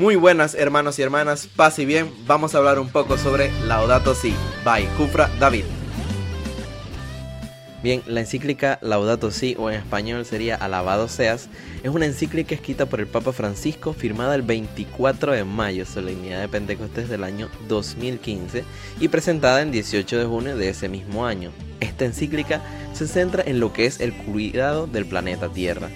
Muy buenas hermanos y hermanas, paz y bien, vamos a hablar un poco sobre Laudato Si, by Jufra David. Bien, la encíclica Laudato Si, o en español sería Alabado seas, es una encíclica escrita por el Papa Francisco, firmada el 24 de mayo, solemnidad de Pentecostés del año 2015, y presentada el 18 de junio de ese mismo año. Esta encíclica se centra en lo que es el cuidado del planeta Tierra,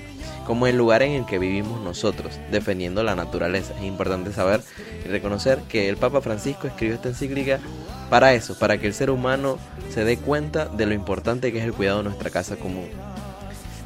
como el lugar en el que vivimos nosotros, defendiendo la naturaleza. Es importante saber y reconocer que el Papa Francisco escribió esta encíclica para eso, para que el ser humano se dé cuenta de lo importante que es el cuidado de nuestra casa común.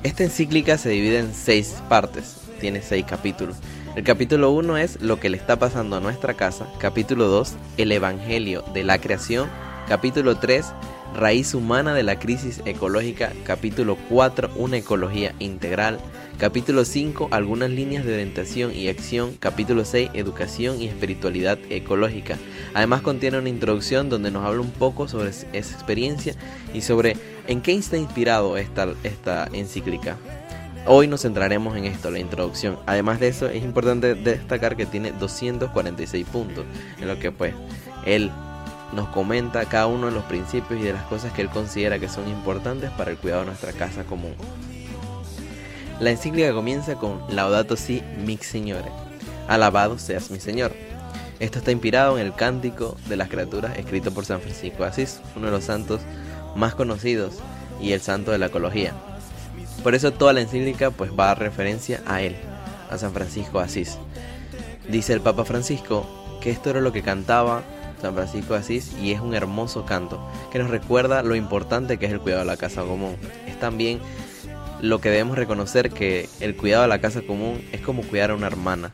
Esta encíclica se divide en seis partes, tiene seis capítulos. El capítulo 1 es lo que le está pasando a nuestra casa, capítulo 2, el Evangelio de la creación, capítulo 3, raíz humana de la crisis ecológica, capítulo 4, una ecología integral, capítulo 5, algunas líneas de orientación y acción, capítulo 6, educación y espiritualidad ecológica. Además contiene una introducción donde nos habla un poco sobre esa experiencia y sobre en qué está inspirado esta, esta encíclica. Hoy nos centraremos en esto, la introducción. Además de eso, es importante destacar que tiene 246 puntos, en lo que pues él nos comenta cada uno de los principios y de las cosas que él considera que son importantes para el cuidado de nuestra casa común. La encíclica comienza con Laudato Si, mi Signore. Alabado seas mi Señor. Esto está inspirado en el Cántico de las Criaturas escrito por San Francisco de Asís, uno de los santos más conocidos y el santo de la ecología. Por eso toda la encíclica pues va a referencia a él, a San Francisco de Asís. Dice el Papa Francisco que esto era lo que cantaba San Francisco de Asís y es un hermoso canto que nos recuerda lo importante que es el cuidado de la casa común. Es también lo que debemos reconocer que el cuidado de la casa común es como cuidar a una hermana,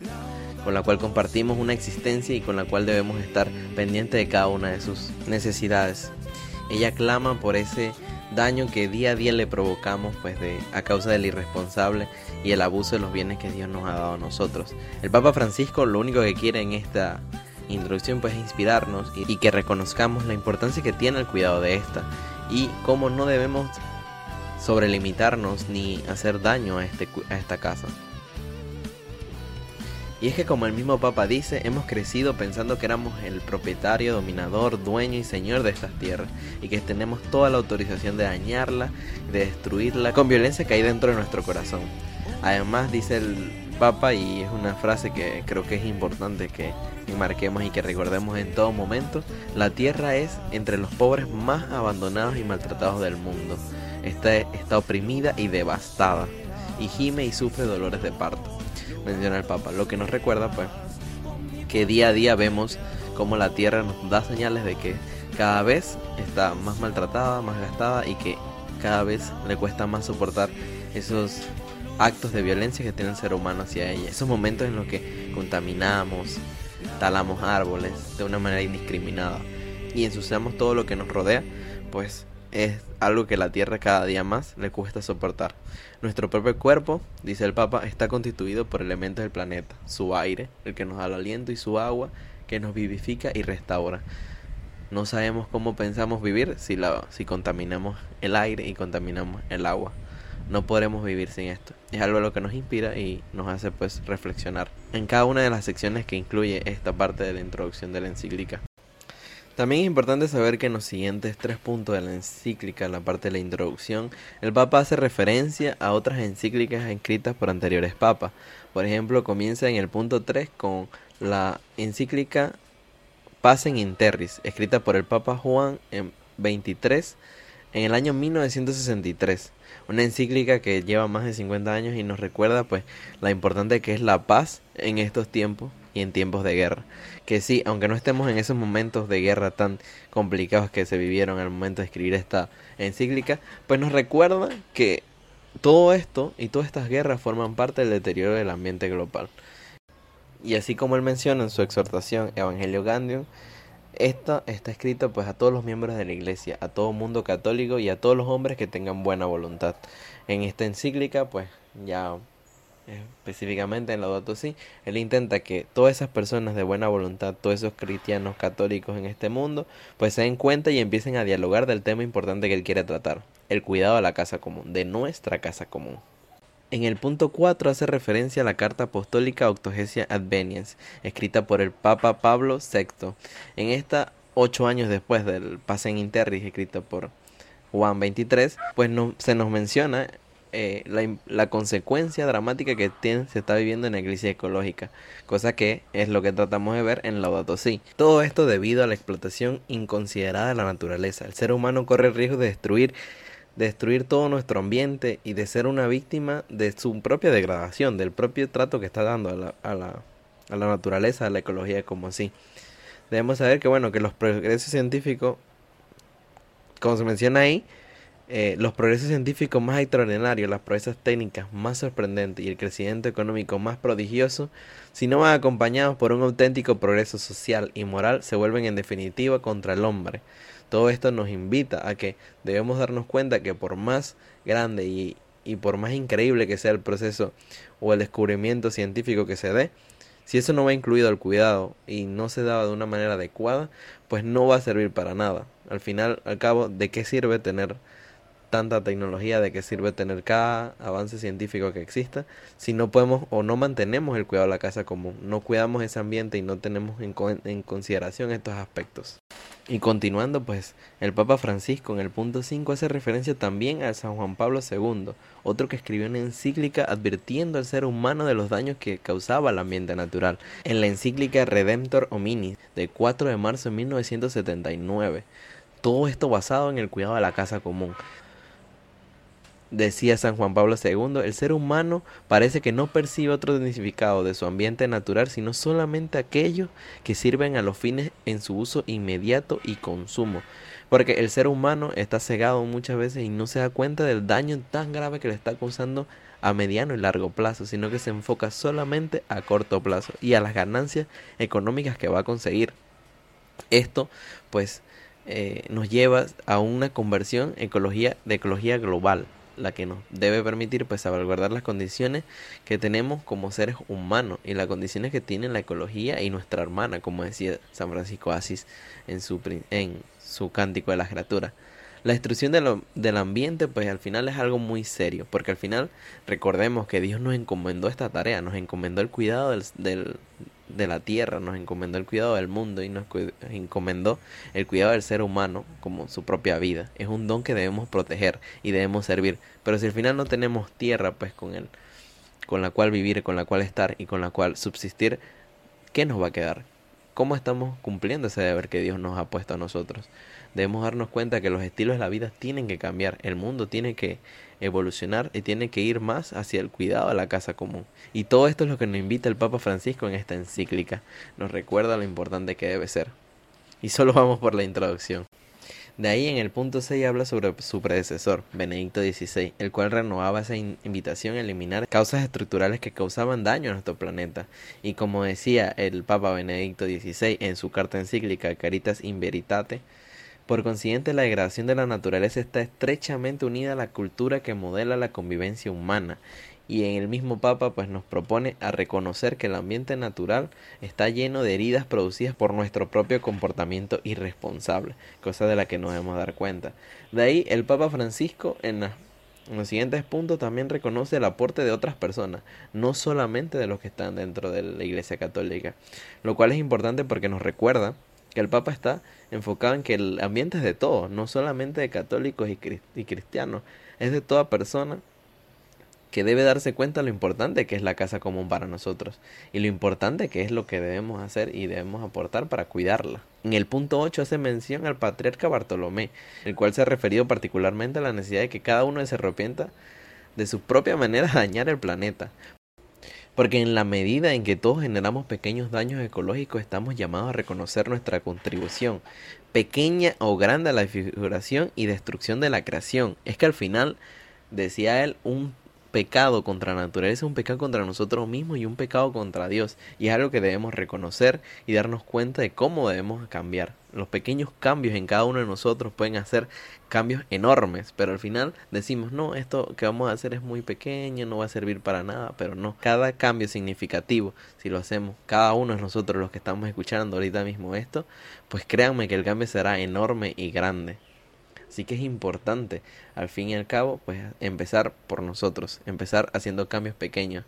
con la cual compartimos una existencia y con la cual debemos estar pendientes de cada una de sus necesidades. Ella clama por ese daño que día a día le provocamos pues de a causa del irresponsable y el abuso de los bienes que Dios nos ha dado a nosotros. El Papa Francisco lo único que quiere en esta introducción pues inspirarnos y, que reconozcamos la importancia que tiene el cuidado de esta y cómo no debemos sobrelimitarnos ni hacer daño a, este, a esta casa. Y es que como el mismo Papa dice, hemos crecido pensando que éramos el propietario, dominador, dueño y señor de estas tierras y que tenemos toda la autorización de dañarla, de destruirla con violencia que hay dentro de nuestro corazón. Además dice el Papa y es una frase que creo que es importante que marquemos y que recordemos en todo momento, la tierra es entre los pobres más abandonados y maltratados del mundo. Está, está oprimida y devastada y gime y sufre dolores de parto, menciona el Papa, lo que nos recuerda pues que día a día vemos como la tierra nos da señales de que cada vez está más maltratada, más gastada y que cada vez le cuesta más soportar esos actos de violencia que tiene el ser humano hacia ella. Esos momentos en los que contaminamos, talamos árboles de una manera indiscriminada y ensuciamos todo lo que nos rodea, pues es algo que la Tierra cada día más le cuesta soportar. Nuestro propio cuerpo, dice el Papa, está constituido por elementos del planeta, su aire, el que nos da el aliento, y su agua, que nos vivifica y restaura. No sabemos cómo pensamos vivir si, la, si contaminamos el aire y contaminamos el agua no podremos vivir sin esto. Es algo lo que nos inspira y nos hace pues reflexionar en cada una de las secciones que incluye esta parte de la introducción de la encíclica. También es importante saber que en los siguientes tres puntos de la encíclica, en la parte de la introducción, el Papa hace referencia a otras encíclicas escritas por anteriores papas. Por ejemplo, comienza en el punto 3 con la encíclica Pacem in Terris, escrita por el Papa Juan en 23 en el año 1963 una encíclica que lleva más de 50 años y nos recuerda pues la importante que es la paz en estos tiempos y en tiempos de guerra. Que sí, aunque no estemos en esos momentos de guerra tan complicados que se vivieron al momento de escribir esta encíclica, pues nos recuerda que todo esto y todas estas guerras forman parte del deterioro del ambiente global. Y así como él menciona en su exhortación Evangelio Gandhian, esta está escrita pues a todos los miembros de la iglesia, a todo mundo católico y a todos los hombres que tengan buena voluntad. En esta encíclica pues ya específicamente en Laudato Si, él intenta que todas esas personas de buena voluntad, todos esos cristianos católicos en este mundo, pues se den cuenta y empiecen a dialogar del tema importante que él quiere tratar, el cuidado de la casa común, de nuestra casa común. En el punto 4 hace referencia a la carta apostólica Octogesia Adveniens, escrita por el Papa Pablo VI. En esta, ocho años después del Pacem Interris, escrito por Juan 23, pues no, se nos menciona eh, la, consecuencia dramática que tiene, se está viviendo en la iglesia ecológica, cosa que es lo que tratamos de ver en Laudato Si. Todo esto debido a la explotación inconsiderada de la naturaleza. El ser humano corre el riesgo de destruir destruir todo nuestro ambiente y de ser una víctima de su propia degradación, del propio trato que está dando a la, a la, a la naturaleza, a la ecología como así. Debemos saber que bueno, que los progresos científicos, como se menciona ahí, eh, los progresos científicos más extraordinarios, las proezas técnicas más sorprendentes y el crecimiento económico más prodigioso, si no van acompañados por un auténtico progreso social y moral, se vuelven en definitiva contra el hombre. Todo esto nos invita a que debemos darnos cuenta que por más grande y, y por más increíble que sea el proceso o el descubrimiento científico que se dé, si eso no va incluido al cuidado y no se da de una manera adecuada, pues no va a servir para nada. Al final, al cabo, ¿de qué sirve tener tanta tecnología, de qué sirve tener cada avance científico que exista, si no podemos o no mantenemos el cuidado de la casa común, no cuidamos ese ambiente y no tenemos en, consideración estos aspectos. Y continuando, pues el Papa Francisco en el punto 5 hace referencia también a San Juan Pablo II, otro que escribió una encíclica advirtiendo al ser humano de los daños que causaba el ambiente natural, en la encíclica Redemptor Homini de 4 de marzo de 1979. Todo esto basado en el cuidado de la casa común. Decía San Juan Pablo II, el ser humano parece que no percibe otro significado de su ambiente natural, sino solamente aquellos que sirven a los fines en su uso inmediato y consumo. Porque el ser humano está cegado muchas veces y no se da cuenta del daño tan grave que le está causando a mediano y largo plazo, sino que se enfoca solamente a corto plazo y a las ganancias económicas que va a conseguir. Esto, pues, eh, nos lleva a una conversión ecología, de ecología global la que nos debe permitir pues salvaguardar las condiciones que tenemos como seres humanos y las condiciones que tiene la ecología y nuestra hermana, como decía San Francisco Asís en su, en su cántico de las criaturas. La destrucción de del ambiente pues al final es algo muy serio, porque al final recordemos que Dios nos encomendó esta tarea, nos encomendó el cuidado del, del de la tierra, nos encomendó el cuidado del mundo y nos encomendó el cuidado del ser humano como su propia vida. Es un don que debemos proteger y debemos servir. Pero si al final no tenemos tierra, pues con él, con la cual vivir, con la cual estar y con la cual subsistir, ¿qué nos va a quedar? ¿Cómo estamos cumpliendo ese deber que Dios nos ha puesto a nosotros? Debemos darnos cuenta que los estilos de la vida tienen que cambiar, el mundo tiene que evolucionar y tiene que ir más hacia el cuidado de la casa común. Y todo esto es lo que nos invita el Papa Francisco en esta encíclica. Nos recuerda lo importante que debe ser. Y solo vamos por la introducción. De ahí en el punto 6 habla sobre su predecesor, Benedicto XVI, el cual renovaba esa invitación a eliminar causas estructurales que causaban daño a nuestro planeta. Y como decía el Papa Benedicto XVI en su carta encíclica Caritas in Veritate, por consiguiente, la degradación de la naturaleza está estrechamente unida a la cultura que modela la convivencia humana. Y en el mismo Papa pues nos propone a reconocer que el ambiente natural está lleno de heridas producidas por nuestro propio comportamiento irresponsable, cosa de la que nos debemos dar cuenta. De ahí el Papa Francisco en, en los siguientes puntos también reconoce el aporte de otras personas, no solamente de los que están dentro de la Iglesia Católica, lo cual es importante porque nos recuerda que el Papa está enfocado en que el ambiente es de todos, no solamente de católicos y, cristianos, es de toda persona que debe darse cuenta lo importante que es la casa común para nosotros y lo importante que es lo que debemos hacer y debemos aportar para cuidarla. En el punto 8 hace mención al patriarca Bartolomé, el cual se ha referido particularmente a la necesidad de que cada uno se arrepienta de su propia manera de dañar el planeta, porque en la medida en que todos generamos pequeños daños ecológicos, estamos llamados a reconocer nuestra contribución, pequeña o grande a la figuración y destrucción de la creación. Es que al final, decía él, un pecado contra la naturaleza, un pecado contra nosotros mismos y un pecado contra Dios. Y es algo que debemos reconocer y darnos cuenta de cómo debemos cambiar. Los pequeños cambios en cada uno de nosotros pueden hacer cambios enormes, pero al final decimos, no, esto que vamos a hacer es muy pequeño, no va a servir para nada, pero no, cada cambio significativo, si lo hacemos cada uno de nosotros los que estamos escuchando ahorita mismo esto, pues créanme que el cambio será enorme y grande. Así que es importante, al fin y al cabo, pues empezar por nosotros, empezar haciendo cambios pequeños.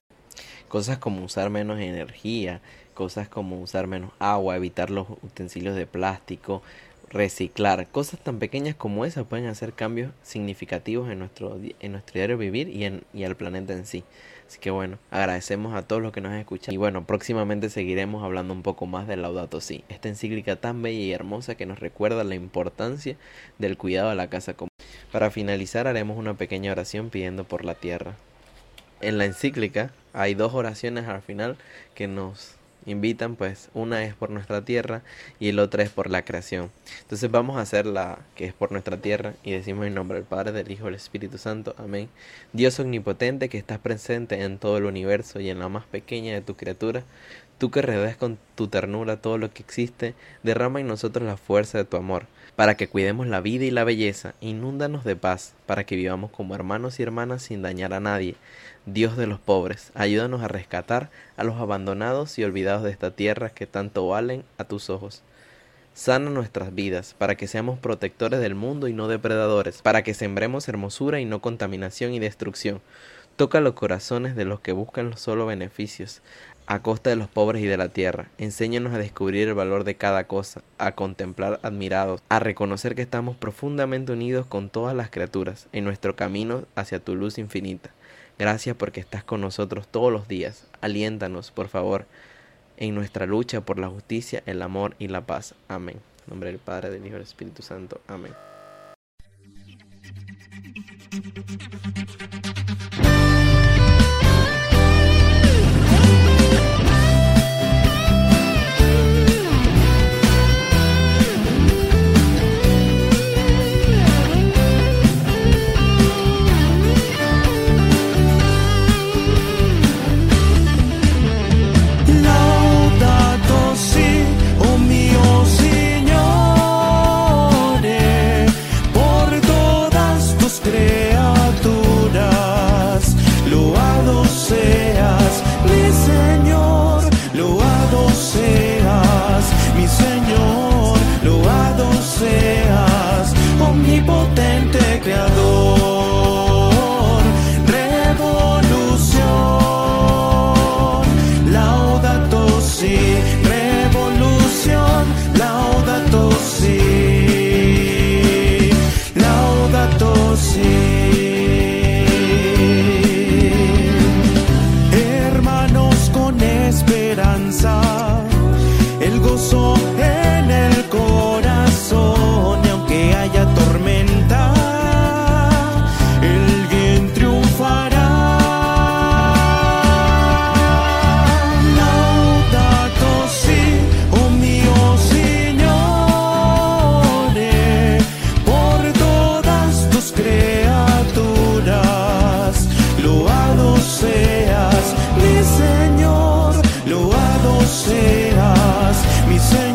Cosas como usar menos energía, cosas como usar menos agua, evitar los utensilios de plástico, reciclar. Cosas tan pequeñas como esas pueden hacer cambios significativos en nuestro, en nuestro diario vivir y, en, y al planeta en sí. Así que bueno, agradecemos a todos los que nos han escuchado. Y bueno, próximamente seguiremos hablando un poco más de Laudato Si, esta encíclica tan bella y hermosa que nos recuerda la importancia del cuidado de la casa común. Para finalizar haremos una pequeña oración pidiendo por la tierra. En la encíclica hay dos oraciones al final que nos invitan, pues una es por nuestra tierra y el otra es por la creación. Entonces vamos a hacer la que es por nuestra tierra y decimos en nombre del Padre, del Hijo del Espíritu Santo. Amén. Dios omnipotente que estás presente en todo el universo y en la más pequeña de tus criaturas, tú que rodeas con tu ternura todo lo que existe, derrama en nosotros la fuerza de tu amor para que cuidemos la vida y la belleza, inúndanos de paz, para que vivamos como hermanos y hermanas sin dañar a nadie. Dios de los pobres, ayúdanos a rescatar a los abandonados y olvidados de esta tierra que tanto valen a tus ojos. Sana nuestras vidas, para que seamos protectores del mundo y no depredadores, para que sembremos hermosura y no contaminación y destrucción. Toca los corazones de los que buscan solo beneficios, a costa de los pobres y de la tierra. Enséñanos a descubrir el valor de cada cosa, a contemplar admirados, a reconocer que estamos profundamente unidos con todas las criaturas en nuestro camino hacia tu luz infinita. Gracias porque estás con nosotros todos los días. Aliéntanos, por favor, en nuestra lucha por la justicia, el amor y la paz. Amén. En nombre del Padre, del Hijo y del Espíritu Santo. Amén. esperanza, el gozo en el corazón y aunque haya tormenta, el bien triunfará. Laudato si, oh mio Signore, por todas tus criaturas, loado seas mi Señor loado seas, mi ser.